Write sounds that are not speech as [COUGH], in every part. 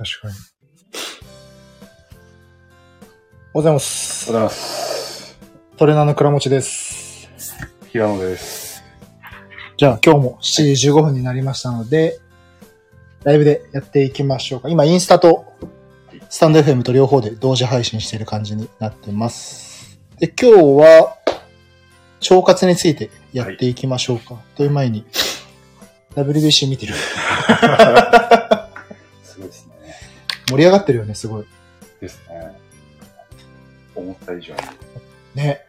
確かに。おはようございます。おはようございます。トレーナーの倉持です。平野です。じゃあ今日も7時15分になりましたので、ライブでやっていきましょうか。今インスタとスタンド FM と両方で同時配信している感じになってます。で、今日は腸活についてやっていきましょうか。という前に、WBC 見てる。[LAUGHS] 盛り上がってるよね、すごい。ですね。思った以上に。ね。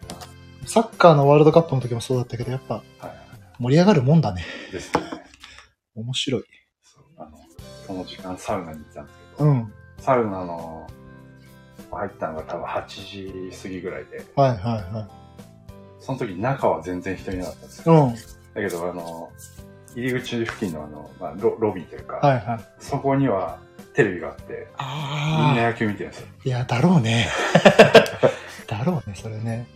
サッカーのワールドカップの時もそうだったけど、やっぱは盛り上がるもんだね。い。ですね。面白い。そうあの、その時間サウナに行ったんですけど、うん。サウナの入ったのが多分8時過ぎぐらいで、はいはいはい。その時中は全然人いなかったんですよ。うん。だけど、あの、入り口付近のあの、まあ、ロロビーというか、はいはい。そこにはテレビがあって、みんああ。な野球見てるんですよ。いや、だろうね。[LAUGHS] だろうね、それね。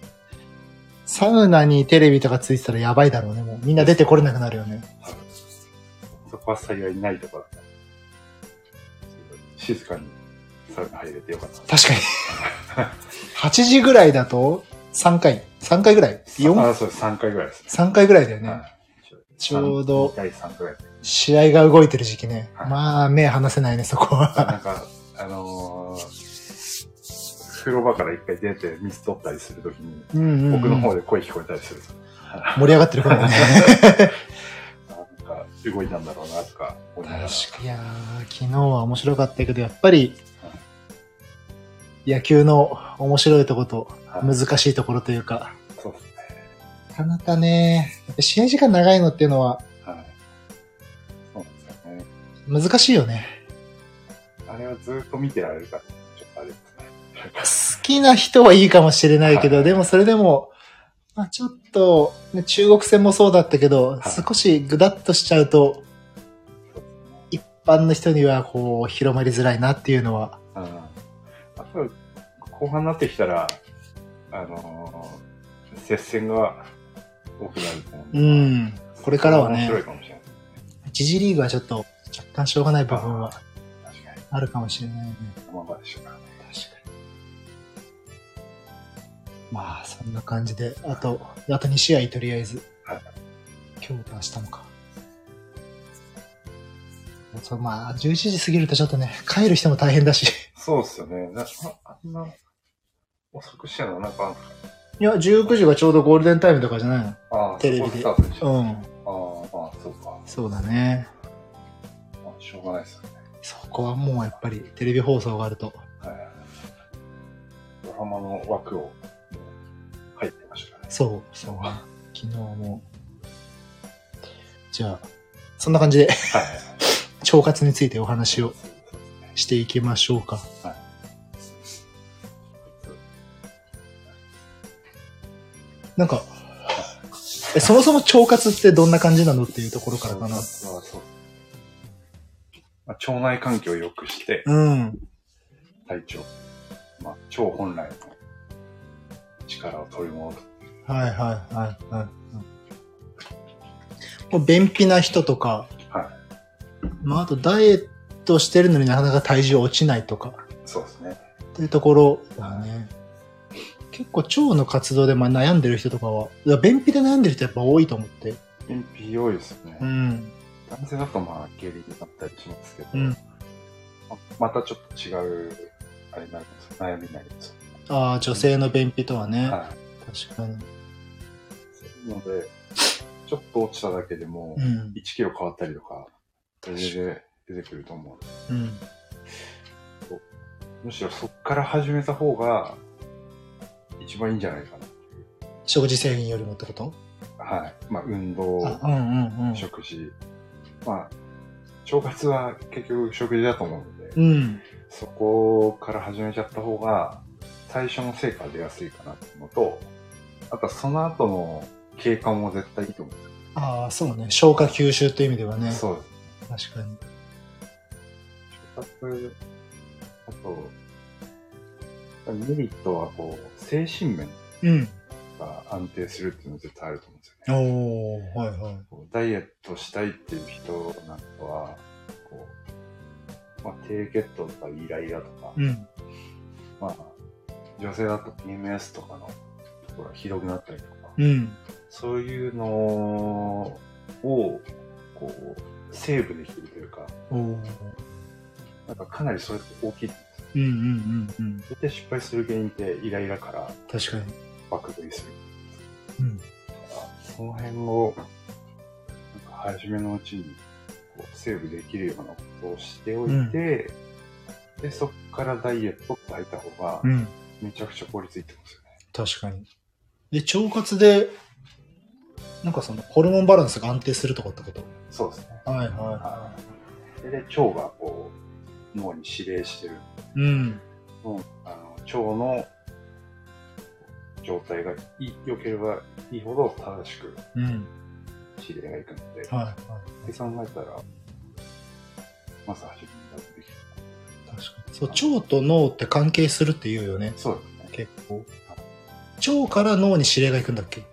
サウナにテレビとかついてたらやばいだろうね。もうみんな出てこれなくなるよね。そこは幸いないところだった。静かにサウナ入れてよかった。確かに。8時ぐらいだと3回。3回ぐらい ?4? あ、そうです。3回ぐらいですね。3回ぐらいだよね。はいちょうど第3回。試合が動いてる時期ね。はいまあ、目離せないね、そこは。[LAUGHS] なんか、あのー、風呂場から一回出て水取ったりするときに、うんうんうん僕の方で声聞こえたりすると、盛り上がってる頃ね。[LAUGHS] あなんか動いたんだろうなとか思いながら。確かいやー昨日は面白かったけど、やっぱり、野球の面白いとことはい難しいところというか、そうですかなかね、試合時間長いのっていうのははい。そうなんですよね。難しいよね。あれはずっと見てられるから、ちょっとあれですね。好きな人はいいかもしれないけど、はいでもそれでも、まあちょっと、ね、中国戦もそうだったけど、はい少しぐだっとしちゃうと。一般の人にはこう、広まりづらいなっていうのは、うん。あと、後半になってきたら、あのー、接戦が多くなると思ううんん、これからはね、かもしれない。一次リーグはちょっと、若干しょうがない部分は。あるかもしれないね。ままでしょうか。確かに。まあ、そんな感じで、あと、あと2試合とりあえず。はい今日と明日もか。そうまあ、11時過ぎるとちょっとね、帰る人も大変だし。そうっすよね。なああんな遅くしてんのなんかいや、19時がちょうどゴールデンタイムとかじゃないのああ、テレビでで。うん。ああ、まあ、そうか。そうだね。まあ、しょうがないですよね。そこはもうやっぱりテレビ放送があると。はい。ドラマの枠を入ってましたね。そう、そう。昨日も。じゃあ、そんな感じで、はい。[LAUGHS] 腸活についてお話を。していきましょうか。なんか、えそもそも腸活ってどんな感じなのっていうところからかな。そうそうまあ、腸内環境を良くして、うん。体調、まあ、腸本来の力を取り戻す。はいはいはいはい。もう便秘な人とか、はまああとダイエットしてるのになかなか体重落ちないとか、そうですね。っていうところだね。結構腸の活動でまあ悩んでる人とかは、便秘で悩んでる人やっぱ多いと思って。便秘多いですね。うん。男性だとまあ、下痢になったりしますけど、うん。ままたちょっと違う、あれになるんですよ。悩みになります。ああ、女性の便秘とはね。はい。確かに。そういうので、ちょっと落ちただけでも、うん。1キロ変わったりとか、それで出てくると思う。うん。むしろそっから始めた方が、一番いいんじゃないかな。食事制限よりもってこと？はい。まあ、運動、あ、うんうんうん。食事。まあ、腸活は結局食事だと思うので、うん。そこから始めちゃった方が、最初の成果が出やすいかなっていうのと、あとはその後の経過も絶対いいと思うんですよ。ああ、そうね。消化吸収っていう意味ではね。そうです。確かに。腸活、あと、メリットはこう、精神面うん。が安定するっていうのは絶対あると思うんですよね。おー、はいはい。ダイエットしたいっていう人なんかは、こう、まあ、低血糖とかイライラとか、うん。まあ、女性だと PMS とかのところがひどくなったりとか、うん。そういうのを、こう、セーブできるというか、なんかかなりそれって大きい。うんうんうんうん。絶対失敗する原因ってイライラから確かに。爆食いする。うん。その辺を、なんか初めのうちにこうセーブできるようなことをしておいて、で、そこからダイエットって入った方がう、ん。めちゃくちゃ効率いいってますよね。確かに。で、腸活で、なんかその、ホルモンバランスが安定するとかってこと？そうですね。はいははい。で、で腸がこう、脳に指令してる。い。うん。もうあの腸の状態がいい良ければいいほど正しくうん。指令がいくので、はいはい。で考えたら、まず初めにやってきる。確かに。そう、腸と脳って関係するって言うよね。そうですね。結構。腸から脳に指令が行くんだっけ？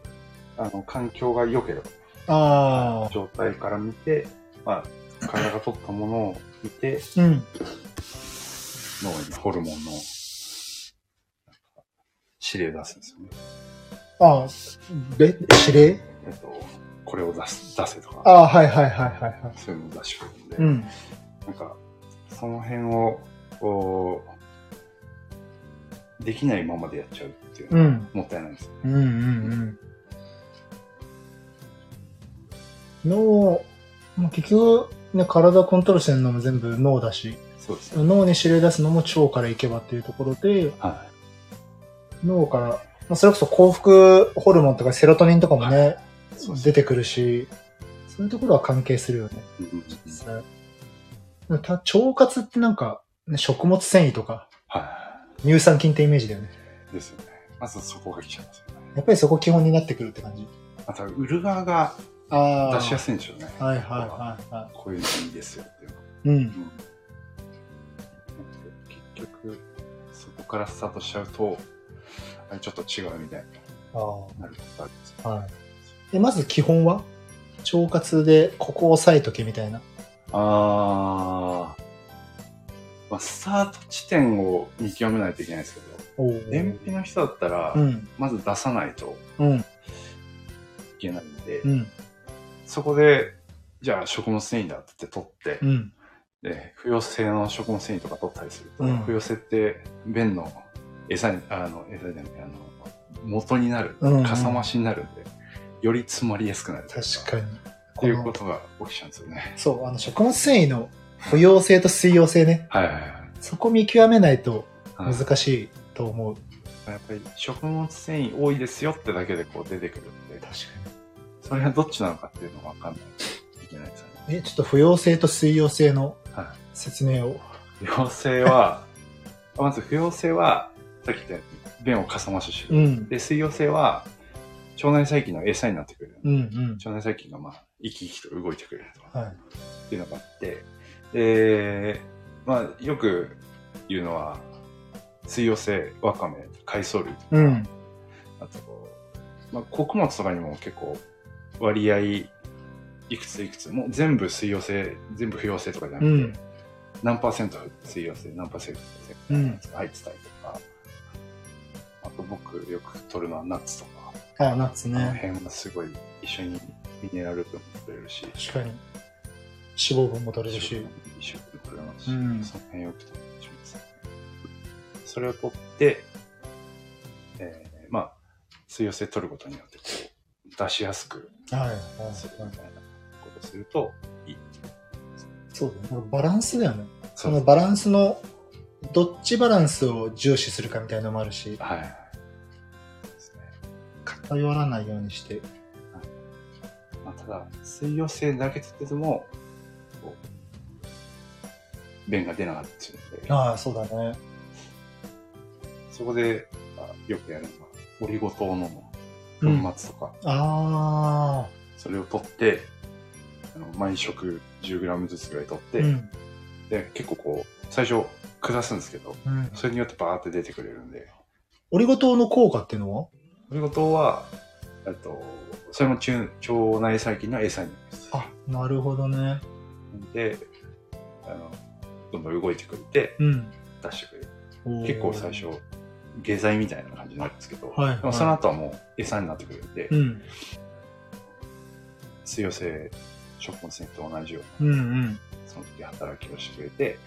あの、環境が良ければ、ああ。状態から見て、まあ、体が取ったものを見て、うん。脳にホルモンの指令出すんですよね。ああ、べ、指令？えっと、これを出す、出せとか、ああ、はいはいはいはいはい。そういうのを出してくるんで、うん。なんか、その辺を、こう、できないままでやっちゃうっていうのは、うん。もったいないですよ。うんうんうん。脳、まあ結局、ね、体コントロールしてるのも全部脳だし、そうですね。脳に指令出すのも腸から行けばっていうところで、は脳から、まあ、それこそ幸福ホルモンとかセロトニンとかもね、い。そうです出てくるし、そういうところは関係するよね。腸活ってなんか、ね、食物繊維とかは乳酸菌ってイメージだよね。い。ですよね。まずそこが来ちゃいますよね。やっぱりそこ基本になってくるって感じ。また、売る側があ出しやすすいんでしょうね。い。はいはいはいはこういうのいいですよっていうの。い。うん。うん結局、そこからスタートしちゃうと、あれちょっと違うみたいあになることあるんです。はい。で、まず基本は腸活でここを押さえとけみたいな。あー。まあ、スタート地点を見極めないといけないですけど、お燃費の人だったら、うん。まず出さないとうん。いけないんで、うん。そこで、じゃあ食物繊維だって取って、うん。で、不溶性の食物繊維とか取ったりすると、うん不溶性って便の餌に、あの、餌じゃない、あの、元になる、かさ増しになるんで、より詰まりやすくなる。確かに。っていうことが起きちゃうんですよね。そう、あの、食物繊維の不溶性と水溶性ね。はいはいはいそこ見極めないとはい。難しいと思う。やっぱり食物繊維多いですよってだけでこう出てくるんで、確かそれがどっちなのかっていうのがわかんないといけないですよね。に。え、ちょっと不溶性と水溶性のは説明を。不溶性は、[LAUGHS] まず不溶性は、さっき言ったように便をかさ増ししてる。うん。で、水溶性は、腸内細菌の餌になってくれる。うんうん。腸内細菌がまあ、生き生きと動いてくれると。はい。っていうのがあって、で、まあ、よく言うのは、水溶性、わかめ、海藻類とか、うん。あと、まあ、穀物とかにも結構割合、いくついくつ、もう全部水溶性、全部不溶性とかじゃなくて、うん何パーセント水溶性、何パーセント不溶性入ってたりとか、あと僕よく取るのはナッツとか、あ、ナッツこのね。辺はすごい一緒にミネラル分も取れるし、確かに。脂肪分も取れるし。一緒に取れますし、うんその辺よく取ってしますね。それを取って、えー、まあ、水溶性取ることによってこう、出しやすくはい。はいみたいなことをするといい。そうだね。バランスだよね。そそのバランスの、どっちバランスを重視するかみたいなのもあるし、はい。ね。偏らないようにして。まあ、ただ、水溶性だけ取ってても、便が出なかったので、ああ、そうだね。そこで、まあ、よくやるのが、オリゴ糖のうん粉末とか、あそれを取って、毎食 10g ずつぐらい取って、あ。うん。で、結構こう、最初下すんですけど、うん。それによってバーって出てくれるんで、オリゴ糖の効果っていうのは？オリゴ糖は、えっと、それも中腸内細菌の餌になります。あ、なるほどね。で、あの、どんどん動いてくれて、うん。出してくれる。結構最初、下剤みたいな感じになるんですけど、はいはいでもその後はもう餌になってくれて、うん。水溶性食物繊維と同じような、うんうん。その時働きをしてくれて、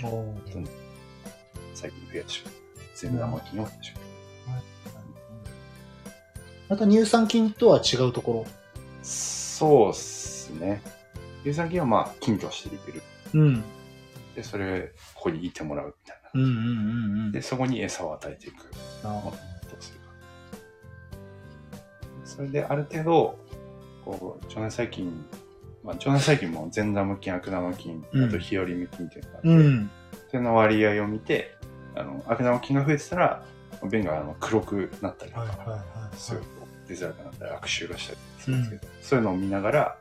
最近増やしてくれる。善玉菌を増やしてくれる。また乳酸菌とは違うとこそうっすね。乳酸菌はまあ菌としてできる。ろ。うん。で、それ、ここにいてもらうみたいな。うんうんうんうん。で、そこに餌を与えていく。あどうするか。それで、ある程度、こう、腸内細菌、まあ、腸内細菌も善玉菌、悪玉菌、うんあと日和見菌っていうのがあって、うん。それの割合を見て、あの、悪玉菌が増えてたら、便があの黒くなったりとか、はいはいはい。すごいこう出づらくなったり、悪臭がしたりするんですけど、そういうのを見ながら、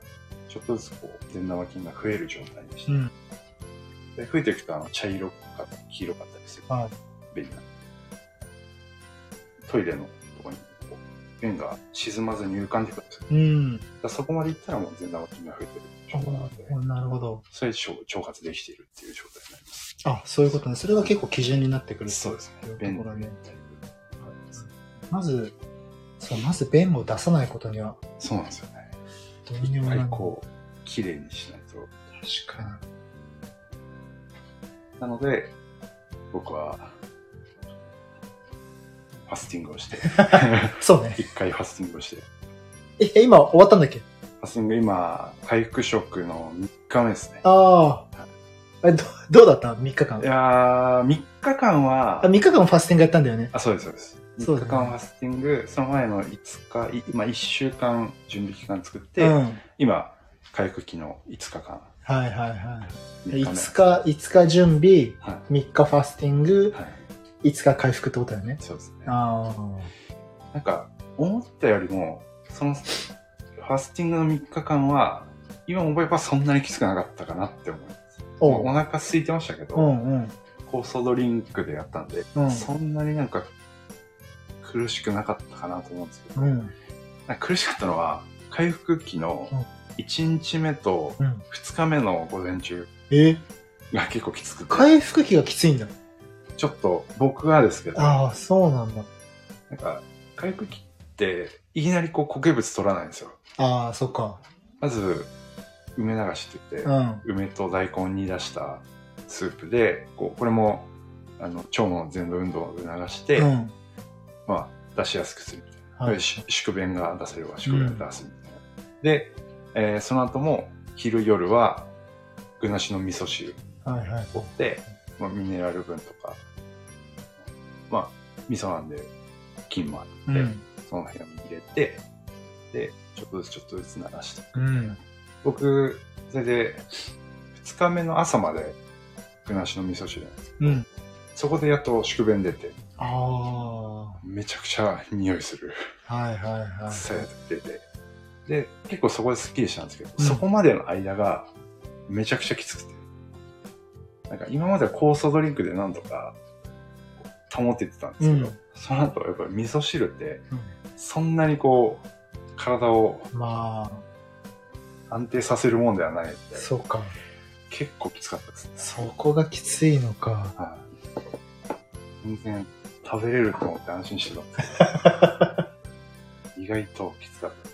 ちょっとずつこう、善玉菌が増える状態にして、うん。で増えていくとあの茶色かったり黄色かったりするはい。便が。トイレのとこにこう便が沈まずに浮かんでくるんですよ。うん。らそこまで行ったらもう善玉菌が増えてる状態なので、なるほど。それで腸腸活できているっていう状態になります。あ、そういうことね。それが結構基準になってくるそうですね。と便ころね。タイプまず、そう、まず便を出さないことには、そうなんですよね。どうに一もなこう、綺麗にしないと。確かなので、僕は、ファスティングをして、に。[LAUGHS] そうね。一回ファスティングをして、え、今終わったんだっけ？ファスティング今、回復食の3日目ですね。ああ。え、ど、どうだった ?3 日間い。やー、3日間はあ、、3日間ファスティングやったんだよね。あ、そうです、そうです。3そうだね日間ファスティング、その前の5日、い今1週間準備期間作って、うん。今、回復期の5日間。はいはいはい。3 5日、5日準備、は3日ファスティングい。、はい。5日回復ってことだよね。そうですね。あなんか、思ったよりも、その、ファスティングの3日間は、今思えばそんなにきつくなかったかなって思います。おお腹空いてましたけど、あ。うんうん。酵素ドリンクでやったんで、うんそんなになんか苦しくなかったかなと思うんですけど、うん。苦しかったのは、回復期のうん1日目とうん。2日目の午前中え？が結構きつくて、回復期がきついんだ。ちょっと僕はですけど、ああ、そうなんだ。なんか回復期っていきなりこう固形物取らないんですよ。ああ、そっか。まず、梅流しって言って、うん。梅と大根に出したスープで、こうこれもあの腸の全動運動を促して、うん。まあ、出しやすくするみたいな。はい宿便が出せれば宿便が出すみたいな。で、えーその後も昼夜は具なしの味噌汁はいはい。を取って、まあ、ミネラル分とか、まあ、味噌なんで菌もあって、うん。その辺を入れて、で、ちょっとずつちょっとずつ流して。うん。僕、それで、2日目の朝まで具なしの味噌汁なんですけど、うん。そこでやっと宿便出て、あめちゃくちゃ匂いする。いはいはい。さや出て。で、結構そこでスッキリしたんですけど、うんそこまでの間がめちゃくちゃきつくて。なんか今までは酵素ドリンクでなんとか保っててたんですけど、うんその後やっぱり味噌汁ってうんそんなにこう体をま安定させるもんではないそうか。結構きつかったですね。そこがきついのか。はい。全然食べれると思って安心してたんですけど [LAUGHS] 意外ときつかったですね。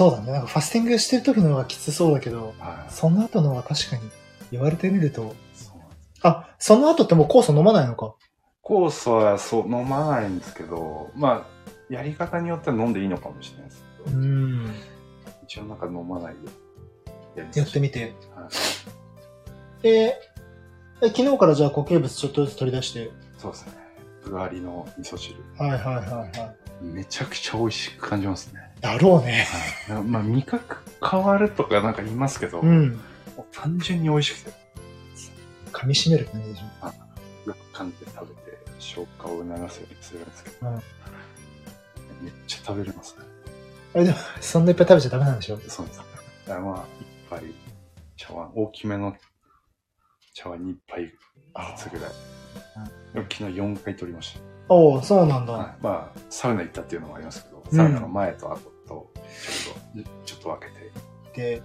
そうだね。なんかファスティングしてる時の方がきつそうだけど、はい。その後のは確かに言われてみると、あ、その後ってもう酵素飲まないのか？酵素はそう飲まないんですけど、まあ、やり方によっては飲んでいいのかもしれないですけど、ん。一応なんか飲まないでやってみて。はいで、え昨日からじゃあ固形物ちょっとずつ取り出して。そうですね。具ありの味噌汁。はいはいはいはめちゃくちゃ美味しく感じますね。い。だろうね。はい、まあ、味覚変わるとかなんか言いますけど、うん。もう単純に美味しくて、噛み締める感じでしょ。よく噛んで食べて消化を促すようにするんですけど、うんめっちゃ食べれますね。あれでも、そんないっぱい食べちゃダメなんでしょそうですね。だからまあ、一杯茶碗、大きめの茶碗に一杯ずつぐらい。でも昨日4回取りました。おおそうなんだ。はい、まあ、サウナ行ったっていうのもありますけど、サウナの前と後と、ちょっと、ちょっと分けて。で、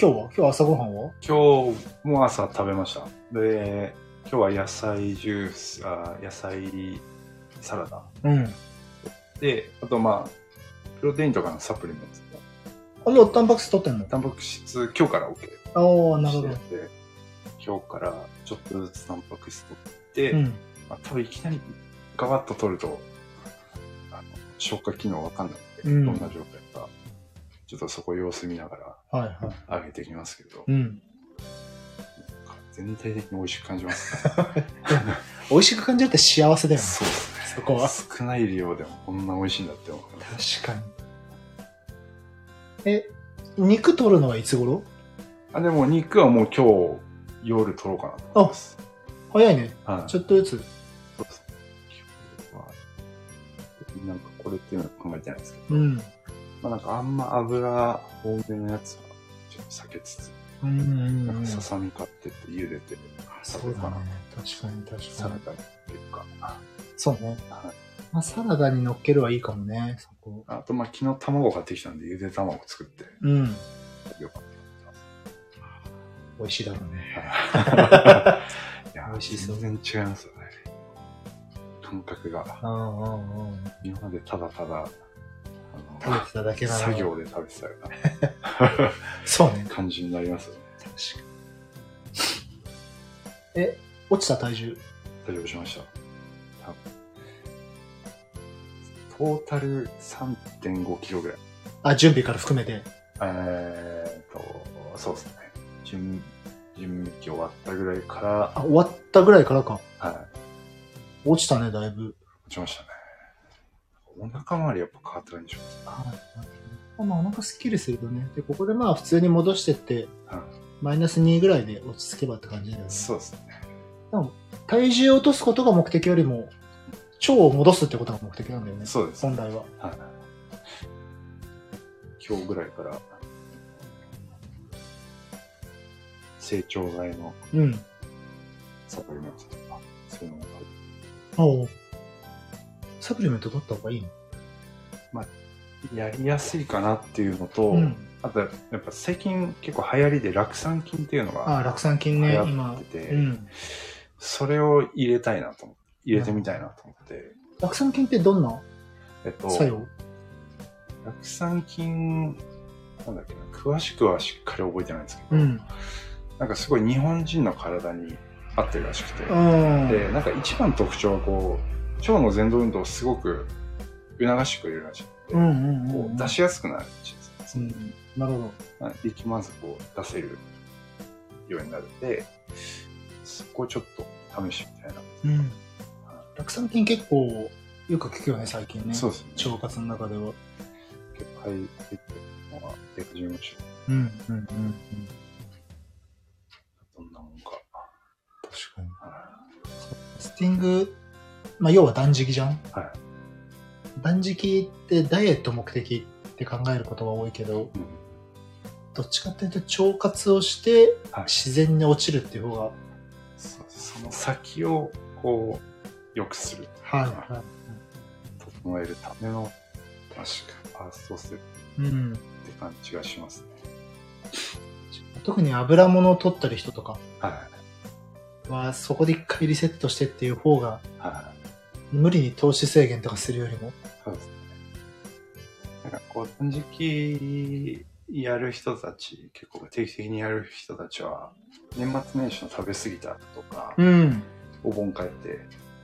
今日は？今日朝ごはんは？今日も朝食べました。で、今日は野菜ジュース、あ野菜サラダ。うん。で、あとまあ、プロテインとかのサプリメントも。あ、もうタンパク質取ってんの？タンパク質、今日から OK ああ、なるほど。今日からちょっとずつタンパク質取って、うん。まあ、多分いきなりガバッと取ると、消化機能わかんないんで、うんどんな状態か、ちょっとそこ様子見ながはいはい。ら上げていきますけど、うん。全体的に美味しく感じます。[LAUGHS] 美味しく感じるって幸せだよね。そうですね。そこは少ない量でもこんな美味しいんだって思います。確かに。え、肉取るのはいつ頃？あ、でも肉はもう今日夜取ろうかなと思います。早いね。はい。ちょっとずつ。なんかこれっていうのは考えてないんですけど、うん。まあなんかあんま油多めのやつはちょっと避けつつ、うんうんなんうん。かささみ買ってって茹でてそうだね。確かに確サラかに。ダにっていうか、そうね。はいまあ、サラダに乗っけるはいいかもね、そこ。あとまあ昨日卵買ってきたんでゆで卵作ってうん。よかっ美味しいだろうね。た。[LAUGHS] いや、美味しそう全然違いますよね。感覚が。うんうんうん。今までただただ、あ食べてただけなの作業で食べてたよう [LAUGHS] そうねな。感じになりますよね。確かに。え、落ちた体重？大丈夫しました。トータル3.5キロぐらい。あ、準備から含めて？えーっと、そうですね。準準備期終わったぐらいから、あ、終わったぐらいからか。はい。落ちたね、だいぶ。落ちましたね。お腹周りやっぱ変わってないんでしょはい。まあ、お腹すっきりするとね。で、ここでまあ、普通に戻してって、う。はい。マイナス2ぐらいで落ち着けばって感じだよね。そうですね。体重を落とすことが目的よりも、腸を戻すってことが目的なんだよね。そうです。本来は。はい。今日ぐらいから、成長剤のうん。サプリメントとか、そういうのを買うおうサプリメント取った方がいいの？やりやすいかなっていうのと、うん。あとやっぱ最近結構流行りで酪酸菌っていうのがあ、酪酸菌ね、流行今っ。てて、うん。それを入れたいなと思って、入れてみたいなと思って、酪酸菌ってどんなえっと、作用？酪酸菌、なんだっけな、詳しくはしっかり覚えてないんですけど、うん。なんかすごい日本人の体に合ってるらしくて、うん。で、なんか一番の特徴はこう、腸の前動運動をすごく促してくれるらしくて、うんうんうん出しやすくなるらしいですね。うん。なるほど。まあ力まずこう出せるようになるんで、そこをちょっと試してみたいな。うん。酪酸菌結構よく聞くよね、最近ね。そうですね。腸活の中では。結構入ってるのが出始めました。うん。うん。うん。うん。確かに。スティング、まあ、要は断食じゃんい。はい断食ってダイエット目的って考えることが多いけど、うんどっちかっていうと腸活をしてはい自然に落ちるっていう方が、そうその先をこう、良くする。はい、は整えるための、確か、ファーストステップい。うん。って感じがしますね。特に油物を取ってる人とかはい。は、そこで一回リセットしてっていう方が、はい。無理に糖質制限とかするよりも。そうですね。なんかこう、断食やる人たち、結構定期的にやる人たちは、年末年始の食べ過ぎた後とか、ん。お盆帰って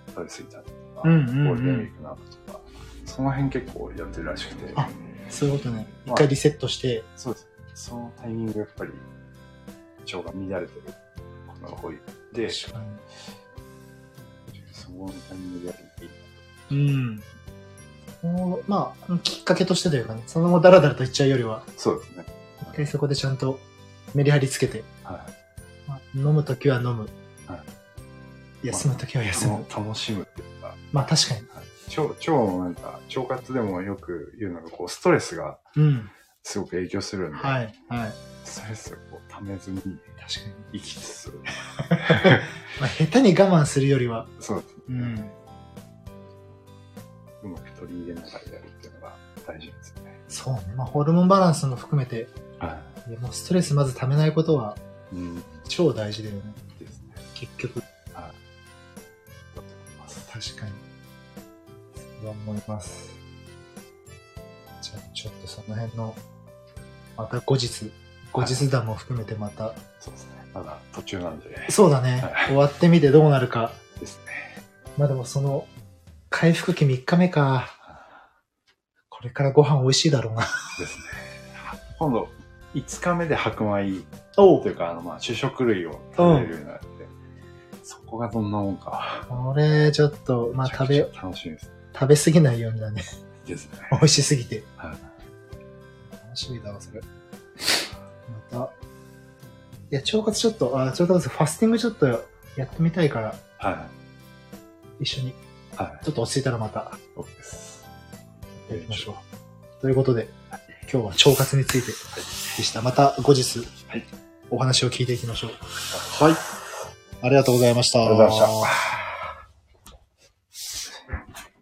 食べ過ぎた後とか、ゴールデンウィークの後とか、その辺結構やってるらしくて、あそういうことね。まあ一回リセットして、そうです。そのタイミングやっぱり、腸が乱れてることが多い。で、確かそのタイミングでやるといいに。うん。まあ、きっかけとしてというかね、そのままダラダラといっちゃうよりは、そうですね。一回そこでちゃんとメリハリつけて、はい。まあ、飲むときは飲む。は休むときは休む。楽しむっていうか、まあ確かに。腸、腸のなんか、腸活でもよく言うのが、こう、ストレスがうん。すごく影響するんで、はい。はい。ストレスをこう、溜めずに確かに。生きつつ、[LAUGHS] まあ下手に我慢するよりは、そうですね。うん。うまく取り入れながらやるっていうのが大事ですよね。そうね。まあホルモンバランスも含めて、はい。いやもうストレスまず溜めないことはうん。超大事だよね。ですね。結局。はい。確かに。そう思います。じゃあちょっとその辺の、また後日、後日談も含めてまた、そうですね。まだ途中なんで。そうだね、はい終わってみてどうなるか。ですね。まあでもその、回復期3日目か。これからご飯美味しいだろうな。ですね。今度、5日目で白米おというか、あの、まあ、主食類を食べれるようになって、そこがどんなもんか。これ、ちょっと、まあ食べ、楽しみです。食べ過ぎないようにだね。ですね。[LAUGHS] 美味しすぎて。はい。楽しみだわ、それ。また。いや、腸活ちょっと、あ、腸活ファスティングちょっとやってみたいから、はい。一緒に、はい。ちょっと落ち着いたらまた、そうです。やりましょう。ということで、今日は腸活についてでした。また後日、はいお話を聞いていきましょう。はい。ありがとうございました。ありがとうございました。